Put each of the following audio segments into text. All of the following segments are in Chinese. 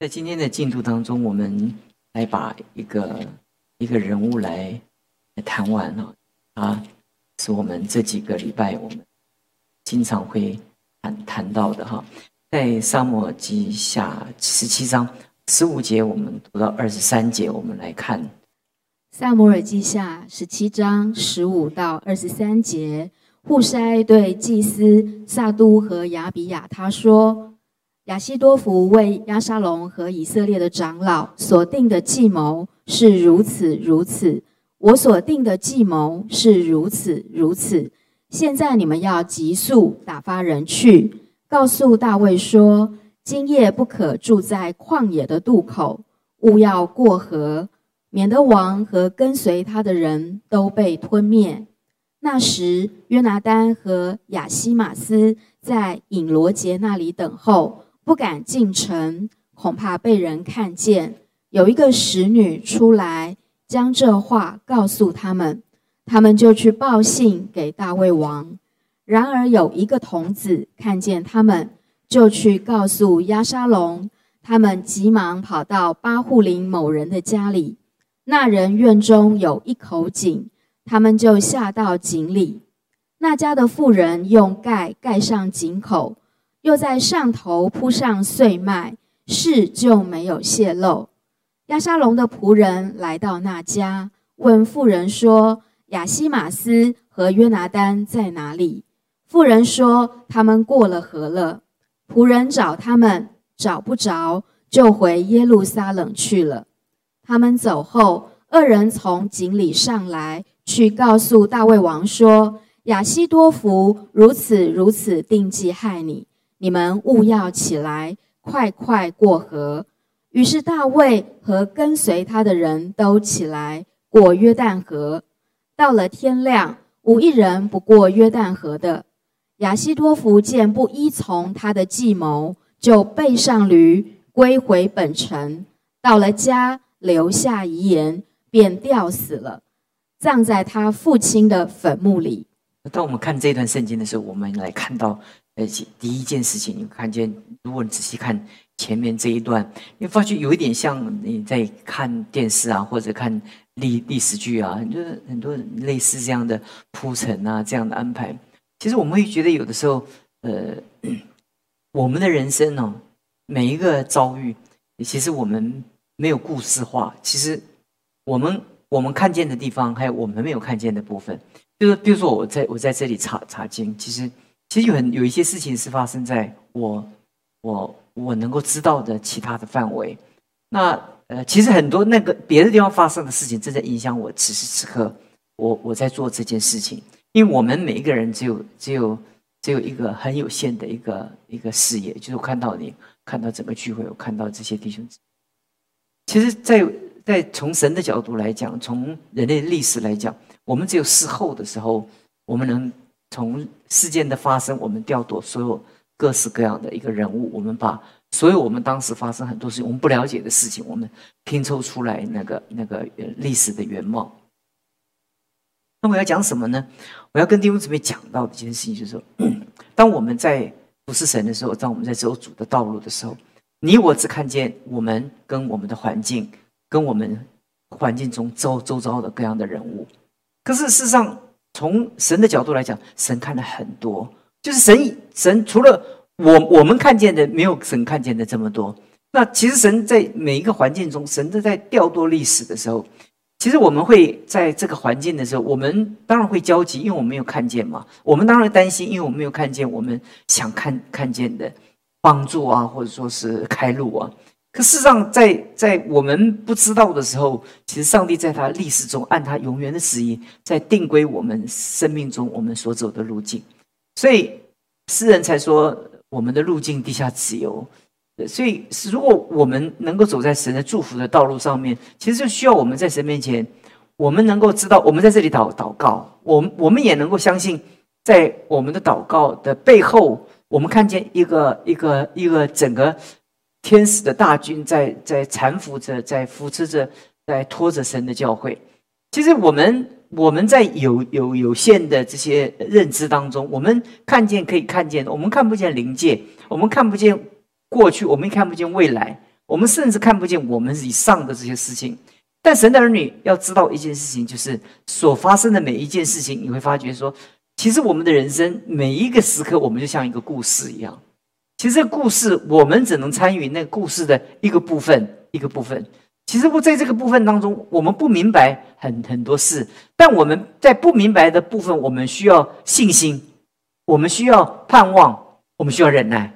在今天的进度当中，我们来把一个一个人物来谈完了，啊，是我们这几个礼拜我们经常会谈谈到的哈。在沙漠记下十七章十五节，我们读到二十三节，我们来看萨摩尔记下十七章十五到二十三节。户筛对祭司萨都和亚比亚他说。亚西多福为亚沙龙和以色列的长老所定的计谋是如此如此，我所定的计谋是如此如此。现在你们要急速打发人去，告诉大卫说：今夜不可住在旷野的渡口，勿要过河，免得王和跟随他的人都被吞灭。那时，约拿丹和亚西马斯在隐罗杰那里等候。不敢进城，恐怕被人看见。有一个使女出来，将这话告诉他们，他们就去报信给大卫王。然而有一个童子看见他们，就去告诉亚沙龙。他们急忙跑到巴户林某人的家里，那人院中有一口井，他们就下到井里。那家的妇人用盖盖上井口。又在上头铺上碎麦，事就没有泄露。亚沙龙的仆人来到那家，问妇人说：“亚西马斯和约拿丹在哪里？”妇人说：“他们过了河了。”仆人找他们，找不着，就回耶路撒冷去了。他们走后，二人从井里上来，去告诉大卫王说：“亚西多福如此如此定计害你。”你们勿要起来，快快过河。于是大卫和跟随他的人都起来过约旦河。到了天亮，无一人不过约旦河的。亚西多福见不依从他的计谋，就背上驴归回本城。到了家，留下遗言，便吊死了，葬在他父亲的坟墓里。当我们看这段圣经的时候，我们来看到。第一件事情，你看见，如果你仔细看前面这一段，你发觉有一点像你在看电视啊，或者看历历史剧啊，就是很多类似这样的铺陈啊，这样的安排。其实我们会觉得，有的时候，呃，我们的人生呢，每一个遭遇，其实我们没有故事化。其实我们我们看见的地方，还有我们没有看见的部分，就是比如说我在我在这里查查经，其实。其实有很有一些事情是发生在我我我能够知道的其他的范围。那呃，其实很多那个别的地方发生的事情，正在影响我此时此刻我我在做这件事情。因为我们每一个人只有只有只有一个很有限的一个一个视野，就是看到你看到整个聚会，我看到这些弟兄。其实，在在从神的角度来讲，从人类历史来讲，我们只有事后的时候，我们能。从事件的发生，我们调度所有各式各样的一个人物，我们把所有我们当时发生很多事情我们不了解的事情，我们拼凑出来那个那个历史的原貌。那我要讲什么呢？我要跟弟兄姊妹讲到的一件事情，就是说，当我们在不是神的时候，当我们在走主的道路的时候，你我只看见我们跟我们的环境，跟我们环境中周周遭的各样的人物，可是事实上。从神的角度来讲，神看了很多，就是神神除了我我们看见的，没有神看见的这么多。那其实神在每一个环境中，神都在调度历史的时候，其实我们会在这个环境的时候，我们当然会焦急，因为我们没有看见嘛。我们当然担心，因为我们没有看见我们想看看见的帮助啊，或者说是开路啊。可事实上，在在我们不知道的时候，其实上帝在他历史中按他永远的旨意，在定规我们生命中我们所走的路径。所以诗人才说我们的路径地下自由。所以如果我们能够走在神的祝福的道路上面，其实就需要我们在神面前，我们能够知道，我们在这里祷祷告，我们我们也能够相信，在我们的祷告的背后，我们看见一个一个一个整个。天使的大军在在搀扶着，在扶持着，在拖着神的教会。其实我们我们在有有有限的这些认知当中，我们看见可以看见，我们看不见灵界，我们看不见过去，我们看不见未来，我们甚至看不见我们以上的这些事情。但神的儿女要知道一件事情，就是所发生的每一件事情，你会发觉说，其实我们的人生每一个时刻，我们就像一个故事一样。其实这个故事，我们只能参与那个故事的一个部分，一个部分。其实我在这个部分当中，我们不明白很很多事，但我们在不明白的部分，我们需要信心，我们需要盼望，我们需要忍耐。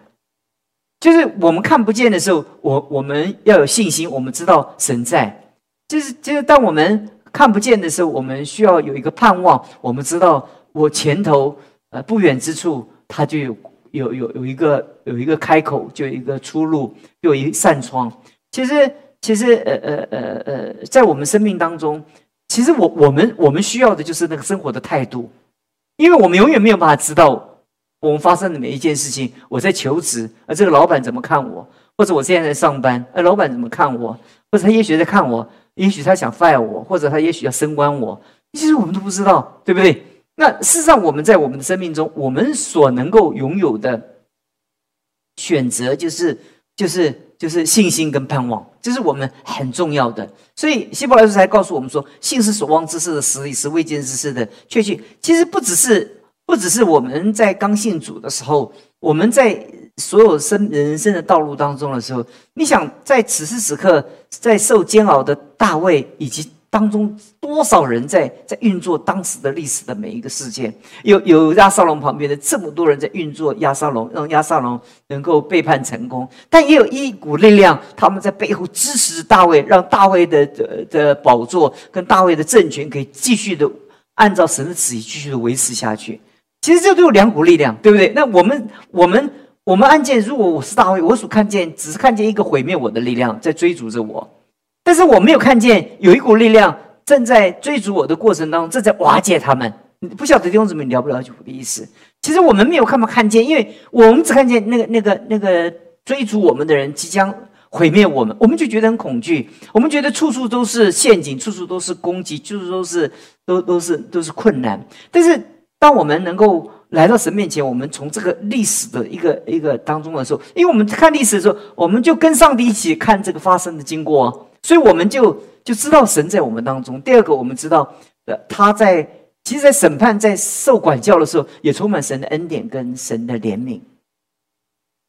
就是我们看不见的时候，我我们要有信心，我们知道神在。就是就是当我们看不见的时候，我们需要有一个盼望，我们知道我前头呃不远之处，它就有有有有一个有一个开口，就有一个出路，有一扇窗。其实。其实，呃呃呃呃，在我们生命当中，其实我我们我们需要的就是那个生活的态度，因为我们永远没有办法知道我们发生的每一件事情。我在求职，而这个老板怎么看我？或者我现在在上班，而老板怎么看我？或者他也许在看我，也许他想 fire 我，或者他也许要升官我。其实我们都不知道，对不对？那事实上，我们在我们的生命中，我们所能够拥有的选择，就是就是。就是信心跟盼望，这是我们很重要的。所以希伯来书才告诉我们说，信是所望之事的实力，是未见之事的确据。其实不只是不只是我们在刚信主的时候，我们在所有生人生的道路当中的时候，你想在此时此刻，在受煎熬的大卫以及。当中多少人在在运作当时的历史的每一个事件？有有亚沙龙旁边的这么多人在运作亚沙龙，让亚沙龙能够背叛成功。但也有一股力量，他们在背后支持大卫，让大卫的的的宝座跟大卫的政权可以继续的按照神的旨意继续的维持下去。其实这都有两股力量，对不对？那我们我们我们案件，如果我是大卫，我所看见只是看见一个毁灭我的力量在追逐着我。但是我没有看见有一股力量正在追逐我的过程当中，正在瓦解他们。不晓得弟兄姊妹了不了解我的意思？其实我们没有看不看见，因为我们只看见那个、那个、那个追逐我们的人即将毁灭我们，我们就觉得很恐惧。我们觉得处处都是陷阱，处处都是攻击，处处都是都都是都是困难。但是当我们能够来到神面前，我们从这个历史的一个一个当中的时候，因为我们看历史的时候，我们就跟上帝一起看这个发生的经过。所以我们就就知道神在我们当中。第二个，我们知道，呃，他在其实，在审判、在受管教的时候，也充满神的恩典跟神的怜悯。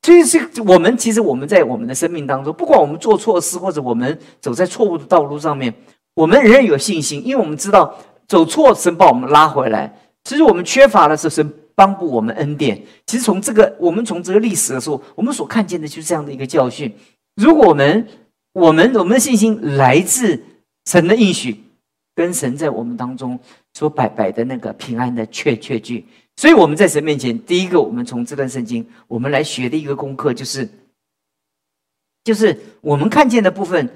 所以，是我们其实我们在我们的生命当中，不管我们做错事，或者我们走在错误的道路上面，我们仍然有信心，因为我们知道走错，神把我们拉回来。其实我们缺乏的是神帮助我们恩典。其实从这个，我们从这个历史的时候，我们所看见的就是这样的一个教训。如果我们我们我们的信心来自神的应许，跟神在我们当中所摆摆的那个平安的确确据。所以我们在神面前，第一个，我们从这段圣经，我们来学的一个功课，就是，就是我们看见的部分，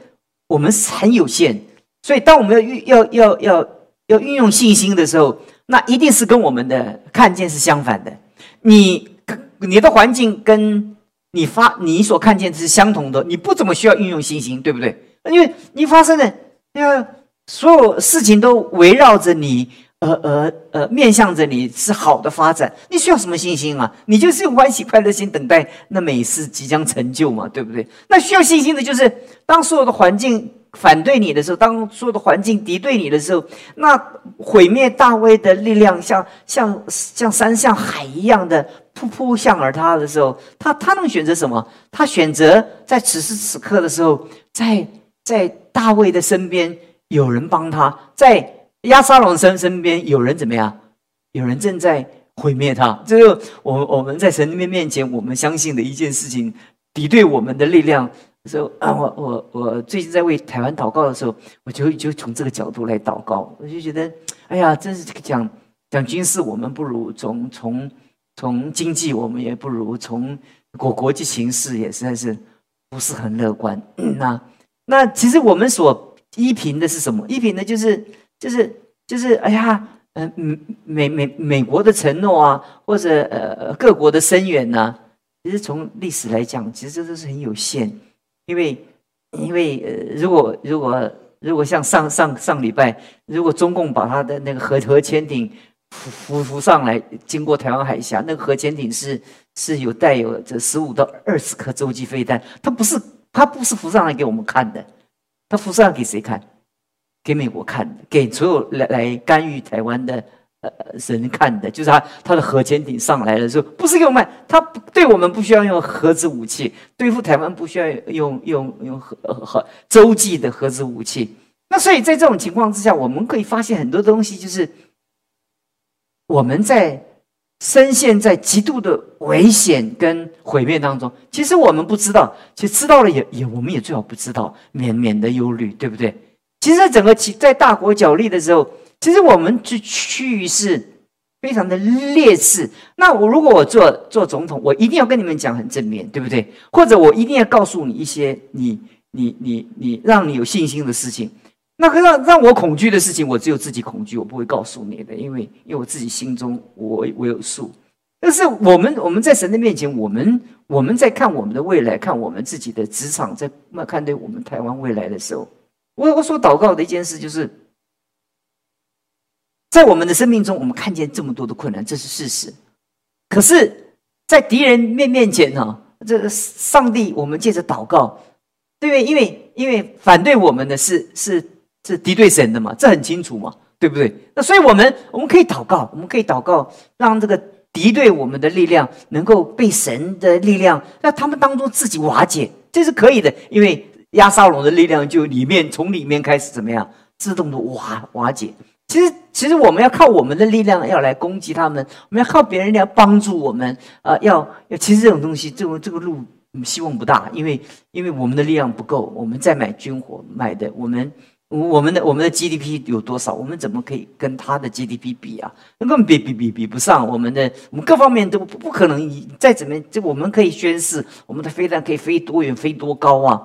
我们是很有限。所以当我们要运要要要要运用信心的时候，那一定是跟我们的看见是相反的。你你的环境跟。你发你所看见是相同的，你不怎么需要运用信心，对不对？因为你发生的，那所有事情都围绕着你，呃呃呃，面向着你是好的发展，你需要什么信心啊？你就是用欢喜快乐心等待那美事即将成就嘛，对不对？那需要信心的就是，当所有的环境反对你的时候，当所有的环境敌对你的时候，那毁灭大卫的力量像像像山像海一样的。扑扑向而他的时候，他他能选择什么？他选择在此时此刻的时候，在在大卫的身边有人帮他，在亚沙龙身身边有人怎么样？有人正在毁灭他。这就我我们在神面面前，我们相信的一件事情，敌对我们的力量。时候啊，我我我最近在为台湾祷告的时候，我就就从这个角度来祷告，我就觉得，哎呀，真是讲讲军事，我们不如从从。从经济，我们也不如从国国际形势也实在是不是很乐观。那那其实我们所依凭的是什么？依凭的就是就是就是哎呀，嗯美美美国的承诺啊，或者呃各国的声援呐。其实从历史来讲，其实这都是很有限。因为因为呃，如果如果如果像上上上礼拜，如果中共把他的那个核核潜艇。浮浮上来，经过台湾海峡，那个核潜艇是是有带有这十五到二十颗洲际飞弹，它不是它不是浮上来给我们看的，它浮上来给谁看？给美国看的，给所有来来干预台湾的呃人看的，就是他他的核潜艇上来的时候，不是给我们，他对我们不需要用核子武器，对付台湾不需要用用用核核洲际的核子武器。那所以在这种情况之下，我们可以发现很多东西，就是我们在深陷在极度的危险跟毁灭当中。其实我们不知道，其实知道了也也，我们也最好不知道，免免得忧虑，对不对？其实，整个其在大国角力的时候，其实我们这区域是非常的劣势。那我如果我做做总统，我一定要跟你们讲很正面，对不对？或者我一定要告诉你一些你你你你让你有信心的事情。那个让让我恐惧的事情，我只有自己恐惧，我不会告诉你的，因为因为我自己心中我我有数。但是我们我们在神的面前，我们我们在看我们的未来，看我们自己的职场，在那看对我们台湾未来的时候，我我所祷告的一件事，就是在我们的生命中，我们看见这么多的困难，这是事实。可是，在敌人面面前呢，这个上帝，我们借着祷告，对不对？因为因为反对我们的是是。是敌对神的嘛？这很清楚嘛，对不对？那所以我们我们可以祷告，我们可以祷告，让这个敌对我们的力量能够被神的力量，让他们当中自己瓦解，这是可以的。因为亚沙龙的力量就里面从里面开始怎么样，自动的瓦瓦解。其实其实我们要靠我们的力量要来攻击他们，我们要靠别人来帮助我们啊！要要，其实这种东西，这种这个路希望不大，因为因为我们的力量不够，我们再买军火买的我们。我们的我们的 GDP 有多少？我们怎么可以跟他的 GDP 比啊？根本比比比比不上。我们的我们各方面都不不可能。再怎么，就我们可以宣誓，我们的飞弹可以飞多远、飞多高啊？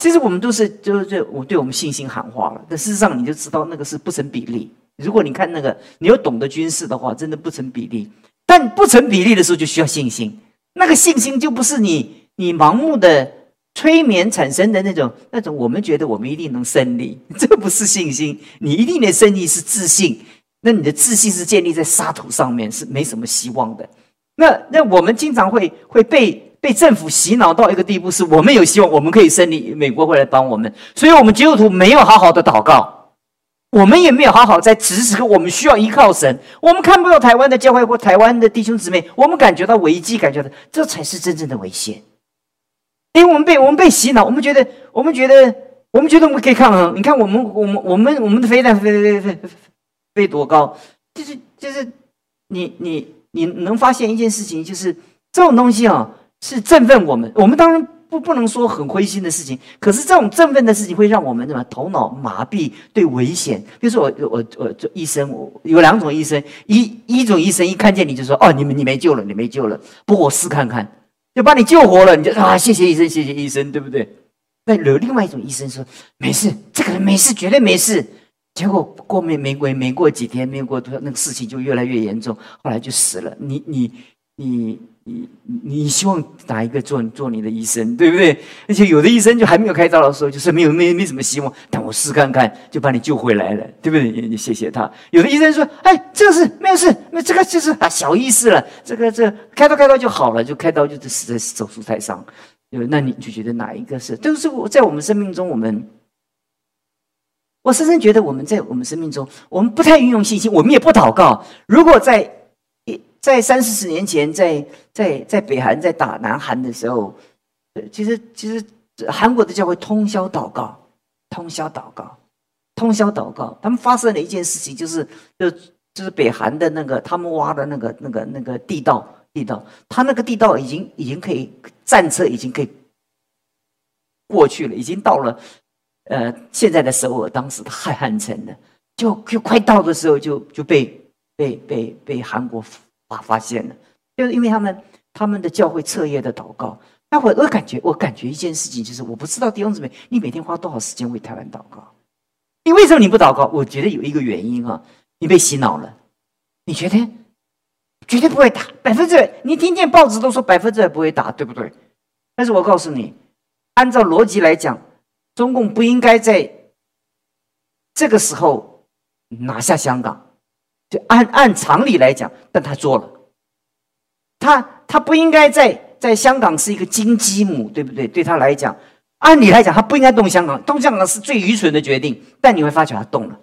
其实我们都是就是我对我们信心喊话了。但事实上，你就知道那个是不成比例。如果你看那个，你要懂得军事的话，真的不成比例。但不成比例的时候，就需要信心。那个信心就不是你你盲目的。催眠产生的那种、那种，我们觉得我们一定能胜利，这不是信心。你一定的胜利是自信，那你的自信是建立在沙土上面，是没什么希望的。那那我们经常会会被被政府洗脑到一个地步，是我们有希望，我们可以胜利，美国会来帮我们。所以，我们基督徒没有好好的祷告，我们也没有好好在此时此刻，我们需要依靠神。我们看不到台湾的教会或台湾的弟兄姊妹，我们感觉到危机，感觉到这才是真正的危险。因为我们被我们被洗脑，我们觉得我们觉得我们觉得我们可以抗衡。你看我们我们我们我们的飞弹飞飞飞飞飞多高？就是就是你你你能发现一件事情，就是这种东西啊是振奋我们。我们当然不不能说很灰心的事情，可是这种振奋的事情会让我们什么头脑麻痹，对危险。比如说我我我做医生，我有两种医生，一一种医生一看见你就说哦，你们你没救了，你没救了，不过我试看看。就把你救活了，你就啊，谢谢医生，谢谢医生，对不对？那有另外一种医生说没事，这个人没事，绝对没事。结果过没没过没过几天，没过多那个事情就越来越严重，后来就死了。你你你。你你希望哪一个做做你的医生，对不对？而且有的医生就还没有开刀的时候，就是没有没没什么希望，但我试看看，就把你救回来了，对不对？你谢谢他。有的医生说：“哎，这个是没有事，那这个就是啊小意思了，这个这开刀开刀就好了，就开刀就死在手术台上。”那你就觉得哪一个是？都是我在我们生命中，我们我深深觉得我们在我们生命中，我们不太运用信心，我们也不祷告。如果在在三四十年前，在在在北韩在打南韩的时候，呃其实其实韩国的教会通宵祷告，通宵祷告，通宵祷告。他们发生了一件事情，就是就就是北韩的那个他们挖的那个那个那个地道地道，他那个地道已经已经可以战车已经可以过去了，已经到了呃现在的首尔，当时的汉汉城了，就就快到的时候就就被被被被韩国。啊，发现了，就是因为他们他们的教会彻夜的祷告。那会我感觉，我感觉一件事情就是，我不知道弟兄姊妹，你每天花多少时间为台湾祷告？你为什么你不祷告？我觉得有一个原因啊，你被洗脑了。你觉得绝对不会打，百分之百。你听见报纸都说百分之百不会打，对不对？但是我告诉你，按照逻辑来讲，中共不应该在这个时候拿下香港。按按常理来讲，但他做了，他他不应该在在香港是一个金鸡母，对不对？对他来讲，按理来讲，他不应该动香港，动香港是最愚蠢的决定。但你会发觉他动了，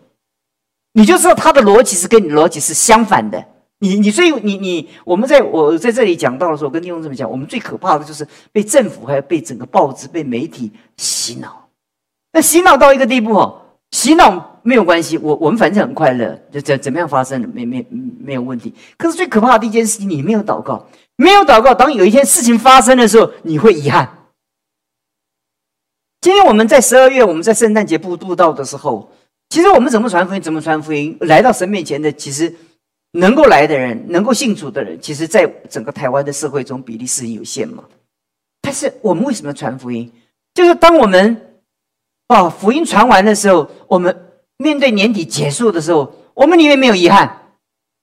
你就知道他的逻辑是跟你逻辑是相反的。你你所以你你我们在我在这里讲到的时候，跟弟兄这么讲，我们最可怕的就是被政府还有被整个报纸、被媒体洗脑。那洗脑到一个地步哦，洗脑没有关系，我我们反正很快乐，就怎怎么样发生没没没有问题。可是最可怕的一件事情，你没有祷告，没有祷告，当有一天事情发生的时候，你会遗憾。今天我们在十二月，我们在圣诞节布布道的时候，其实我们怎么传福音，怎么传福音，来到神面前的，其实能够来的人，能够信主的人，其实在整个台湾的社会中比例是有限嘛。但是我们为什么传福音？就是当我们把福音传完的时候，我们面对年底结束的时候，我们里面没有遗憾，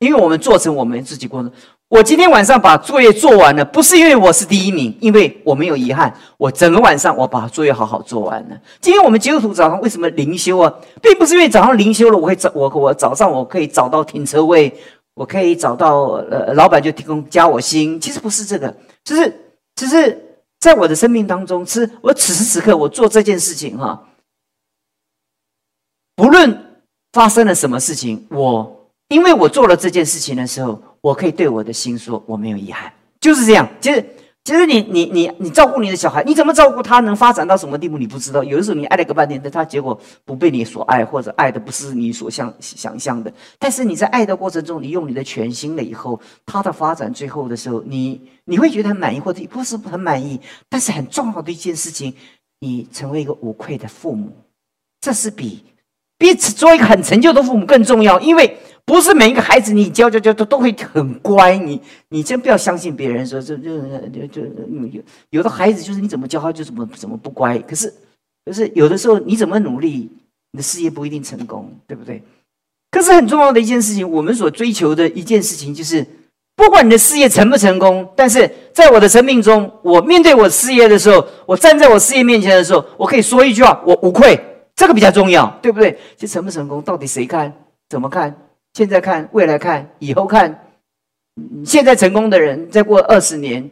因为我们做成我们自己过程。我今天晚上把作业做完了，不是因为我是第一名，因为我没有遗憾。我整个晚上我把作业好好做完了。今天我们基督徒早上为什么灵修啊？并不是因为早上灵修了，我会早我我早上我可以找到停车位，我可以找到呃老板就提供加我薪。其实不是这个，就是只是在我的生命当中，是我此时此刻我做这件事情哈。不论发生了什么事情，我因为我做了这件事情的时候。我可以对我的心说，我没有遗憾，就是这样。其实，其实你你你你照顾你的小孩，你怎么照顾他能发展到什么地步，你不知道。有的时候你爱了个半天，但他结果不被你所爱，或者爱的不是你所想想象的。但是你在爱的过程中，你用你的全心了以后，他的发展最后的时候，你你会觉得很满意，或者不是很满意。但是很重要的一件事情，你成为一个无愧的父母，这是比比做一个很成就的父母更重要，因为。不是每一个孩子你教教教都都会很乖，你你真不要相信别人说这这就就有有的孩子就是你怎么教他就怎么怎么不乖，可是可是有的时候你怎么努力，你的事业不一定成功，对不对？可是很重要的一件事情，我们所追求的一件事情就是，不管你的事业成不成功，但是在我的生命中，我面对我事业的时候，我站在我事业面前的时候，我可以说一句话，我无愧，这个比较重要，对不对？其实成不成功，到底谁看，怎么看？现在看，未来看，以后看，现在成功的人，再过二十年，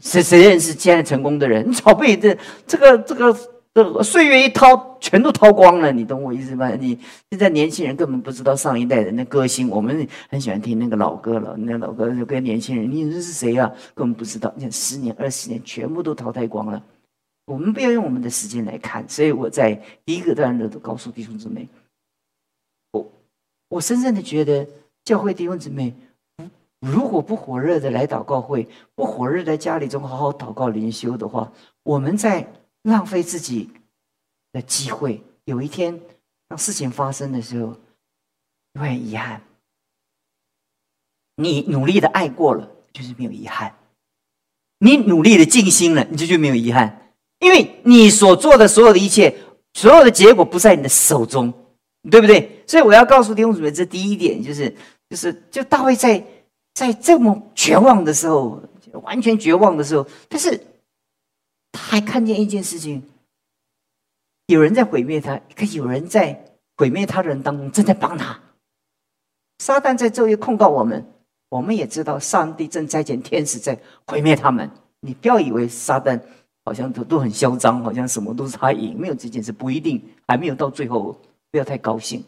谁谁认识现在成功的人？你 早被这这个这个这个岁月一掏，全都掏光了。你懂我意思吗？你现在年轻人根本不知道上一代人的歌星，我们很喜欢听那个老歌了。那老歌就跟年轻人，你认识谁啊？根本不知道。你看十年、二十年，全部都淘汰光了。我们不要用我们的时间来看。所以我在第一个段落都告诉弟兄姊妹。我我深深的觉得，教会弟兄姊妹，如果不火热的来祷告会，不火热在家里中好好祷告灵修的话，我们在浪费自己的机会。有一天，当事情发生的时候，会很遗憾。你努力的爱过了，就是没有遗憾；你努力的尽心了，你就就没有遗憾，因为你所做的所有的一切，所有的结果不在你的手中。对不对？所以我要告诉弟兄姊妹，这第一点就是，就是，就大卫在在这么绝望的时候，完全绝望的时候，但是他还看见一件事情：有人在毁灭他，可有人在毁灭他的人当中正在帮他。撒旦在昼夜控告我们，我们也知道上帝正差遣天使在毁灭他们。你不要以为撒旦好像都都很嚣张，好像什么都是他赢，没有这件事，不一定，还没有到最后。不要太高兴，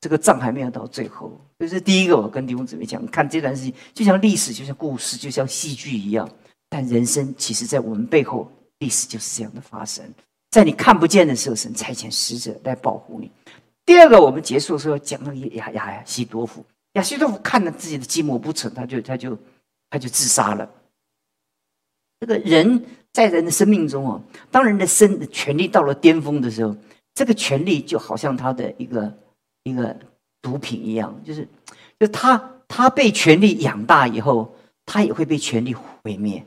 这个仗还没有到最后。就是第一个，我跟弟兄姊妹讲，看这段事情，就像历史，就像故事，就像戏剧一样。但人生其实，在我们背后，历史就是这样的发生。在你看不见的时候，神差遣使者来保护你。第二个，我们结束的时候讲了亚亚亚西多夫，亚西多夫看了自己的计谋不成，他就他就他就自杀了。这个人在人的生命中哦，当人的生权力到了巅峰的时候。这个权力就好像他的一个一个毒品一样，就是，就他他被权力养大以后，他也会被权力毁灭。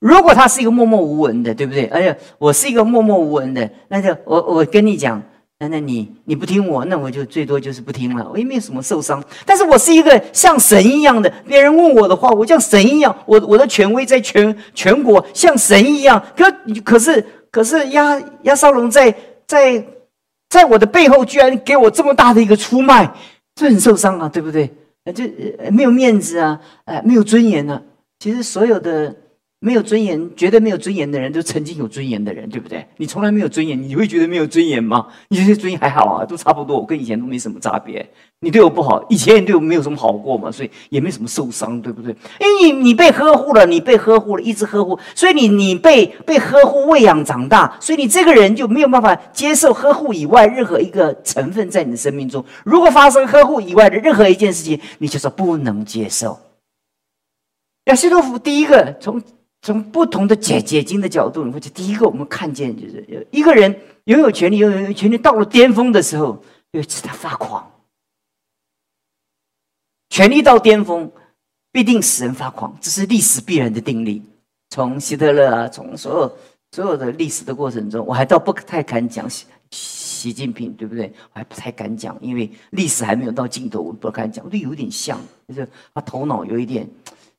如果他是一个默默无闻的，对不对？而且我是一个默默无闻的，那就我我跟你讲，那那你你不听我，那我就最多就是不听了，我也没有什么受伤。但是我是一个像神一样的，别人问我的话，我像神一样，我我的权威在全全国像神一样。可可是可是亚亚沙龙在在。在我的背后，居然给我这么大的一个出卖，这很受伤啊，对不对？就没有面子啊，哎，没有尊严啊。其实所有的没有尊严，绝对没有尊严的人，都曾经有尊严的人，对不对？你从来没有尊严，你会觉得没有尊严吗？你觉得尊严还好啊，都差不多，我跟以前都没什么差别。你对我不好，以前也对我没有什么好过嘛，所以也没什么受伤，对不对？因为你你被呵护了，你被呵护了，一直呵护，所以你你被被呵护喂养长大，所以你这个人就没有办法接受呵护以外任何一个成分在你的生命中。如果发生呵护以外的任何一件事情，你就说不能接受。亚西多夫第一个从。从不同的解解经的角度，你会第一个我们看见就是一个人拥有权利，拥有权利到了巅峰的时候，就使他发狂。权力到巅峰，必定使人发狂，这是历史必然的定律。从希特勒啊，从所有所有的历史的过程中，我还倒不太敢讲习习近平，对不对？我还不太敢讲，因为历史还没有到尽头，我不敢讲。我都有点像，就是他头脑有一点。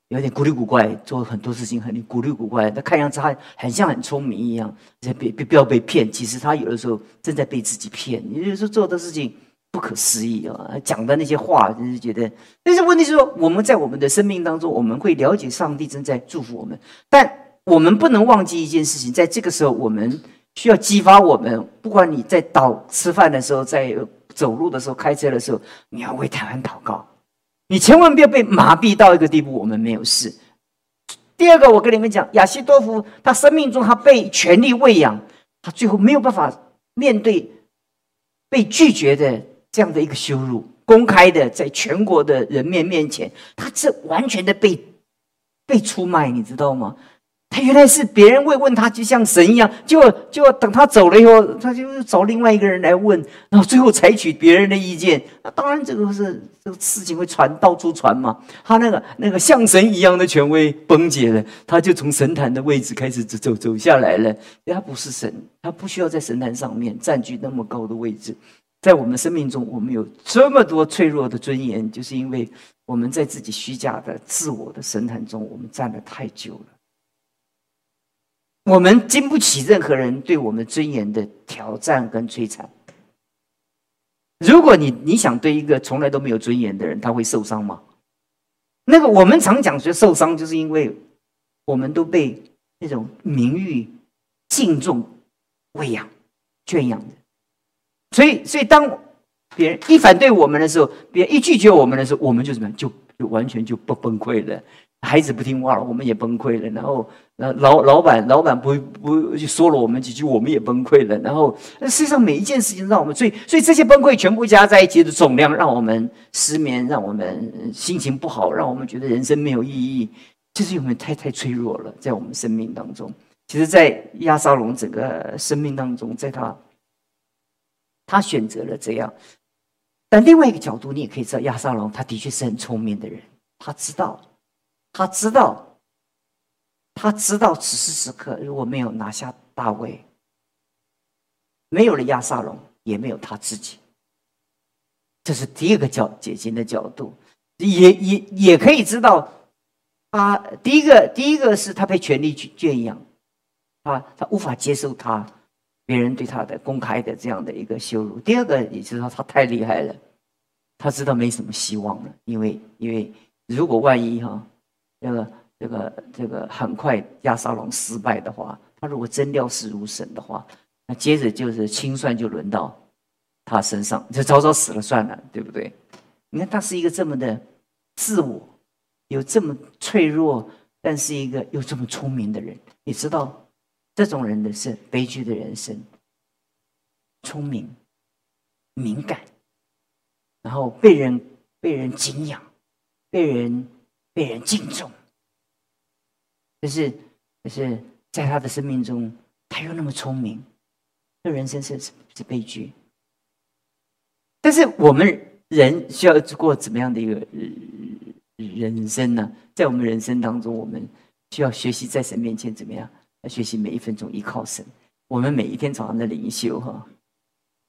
有点古里古怪，做很多事情很古里古怪。他看样子他很像很聪明一样，别别不要被骗。其实他有的时候正在被自己骗。也就是说，做的事情不可思议啊，讲的那些话，就是觉得。但是问题是说，我们在我们的生命当中，我们会了解上帝正在祝福我们，但我们不能忘记一件事情，在这个时候，我们需要激发我们。不管你在祷吃饭的时候，在走路的时候，开车的时候，你要为台湾祷告。你千万不要被麻痹到一个地步，我们没有事。第二个，我跟你们讲，亚西多夫他生命中他被权力喂养，他最后没有办法面对被拒绝的这样的一个羞辱，公开的在全国的人面面前，他是完全的被被出卖，你知道吗？他原来是别人会问他，就像神一样，就就等他走了以后，他就找另外一个人来问，然后最后采取别人的意见。那当然，这个是这个事情会传到处传嘛。他那个那个像神一样的权威崩解了，他就从神坛的位置开始走走走下来了。他不是神，他不需要在神坛上面占据那么高的位置。在我们生命中，我们有这么多脆弱的尊严，就是因为我们在自己虚假的自我的神坛中，我们站得太久了。我们经不起任何人对我们尊严的挑战跟摧残。如果你你想对一个从来都没有尊严的人，他会受伤吗？那个我们常讲说受伤，就是因为我们都被那种名誉、敬重喂养、圈养的。所以，所以当别人一反对我们的时候，别人一拒绝我们的时候，我们就怎么样？就就完全就不崩溃了。孩子不听话了，我们也崩溃了。然后，呃，老老板老板不不说了我们几句，我们也崩溃了。然后，实际上每一件事情让我们，所以所以这些崩溃全部加在一起的总量，让我们失眠，让我们心情不好，让我们觉得人生没有意义。其实我们太太脆弱了，在我们生命当中。其实，在亚沙龙整个生命当中，在他他选择了这样。但另外一个角度，你也可以知道，亚沙龙他的确是很聪明的人，他知道。他知道，他知道此时此刻如果没有拿下大卫，没有了亚萨龙，也没有他自己。这是第二个角解经的角度，也也也可以知道，他第一个第一个是他被权力去圈养，他他无法接受他别人对他的公开的这样的一个羞辱。第二个也知道他太厉害了，他知道没什么希望了，因为因为如果万一哈。这个这个这个很快亚沙龙失败的话，他如果真料事如神的话，那接着就是清算就轮到他身上，就早早死了算了，对不对？你看他是一个这么的自我，有这么脆弱，但是一个又这么聪明的人。你知道这种人的是悲剧的人生，聪明、敏感，然后被人被人敬仰，被人。被人敬重，可是，可是在他的生命中，他又那么聪明，这人生是是悲剧。但是我们人需要过怎么样的一个人生呢？在我们人生当中，我们需要学习在神面前怎么样？要学习每一分钟依靠神。我们每一天早上的灵修，哈，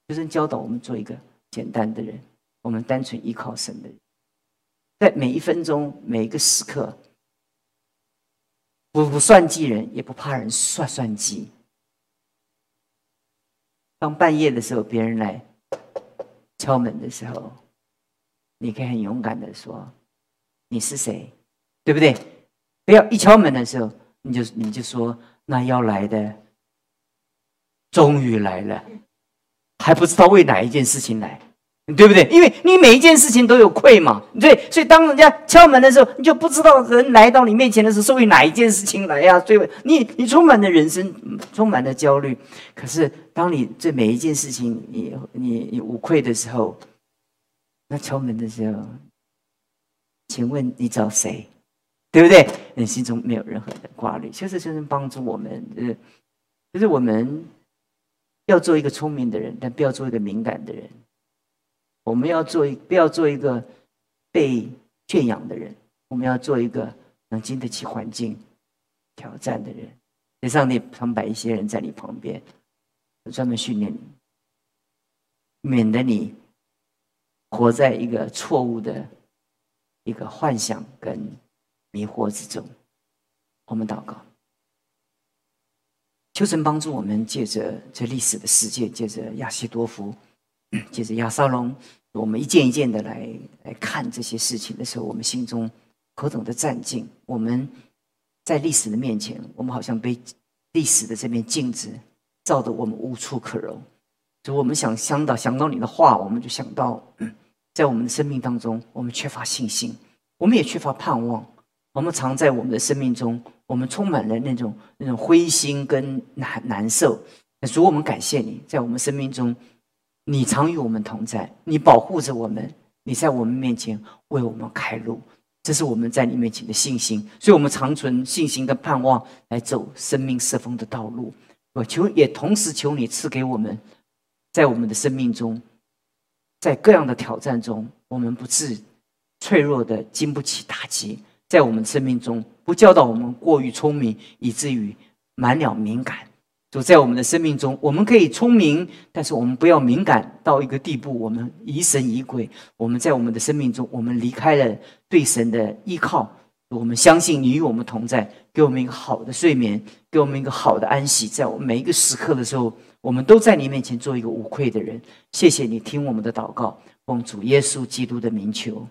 就是教导我们做一个简单的人，我们单纯依靠神的人。在每一分钟、每一个时刻，不不算计人，也不怕人算算计。当半夜的时候，别人来敲门的时候，你可以很勇敢的说：“你是谁？”对不对？不要一敲门的时候，你就你就说那要来的，终于来了，还不知道为哪一件事情来。对不对？因为你每一件事情都有愧嘛，对，所以当人家敲门的时候，你就不知道人来到你面前的时候是为哪一件事情来呀？所以你你充满了人生，充满了焦虑。可是当你这每一件事情你你你无愧的时候，那敲门的时候，请问你找谁？对不对？你心中没有任何的挂虑，就是就是帮助我们，呃，就是我们要做一个聪明的人，但不要做一个敏感的人。我们要做一，不要做一个被圈养的人。我们要做一个能经得起环境挑战的人。天上帝常摆一些人在你旁边，专门训练你，免得你活在一个错误的一个幻想跟迷惑之中。我们祷告，求神帮助我们，借着这历史的事件，借着亚西多夫，借着亚沙龙。我们一件一件的来来看这些事情的时候，我们心中何等的战兢！我们在历史的面前，我们好像被历史的这面镜子照得我们无处可容。就我们想想到想到你的话，我们就想到，在我们的生命当中，我们缺乏信心，我们也缺乏盼望。我们常在我们的生命中，我们充满了那种那种灰心跟难难受。主，我们感谢你在我们生命中。你常与我们同在，你保护着我们，你在我们面前为我们开路，这是我们在你面前的信心。所以，我们长存信心跟盼望来走生命设风的道路。我求也同时求你赐给我们，在我们的生命中，在各样的挑战中，我们不致脆弱的经不起打击；在我们生命中，不教导我们过于聪明，以至于满了敏感。就在我们的生命中，我们可以聪明，但是我们不要敏感到一个地步，我们疑神疑鬼。我们在我们的生命中，我们离开了对神的依靠。我们相信你与我们同在，给我们一个好的睡眠，给我们一个好的安息。在我们每一个时刻的时候，我们都在你面前做一个无愧的人。谢谢你听我们的祷告，奉主耶稣基督的名求。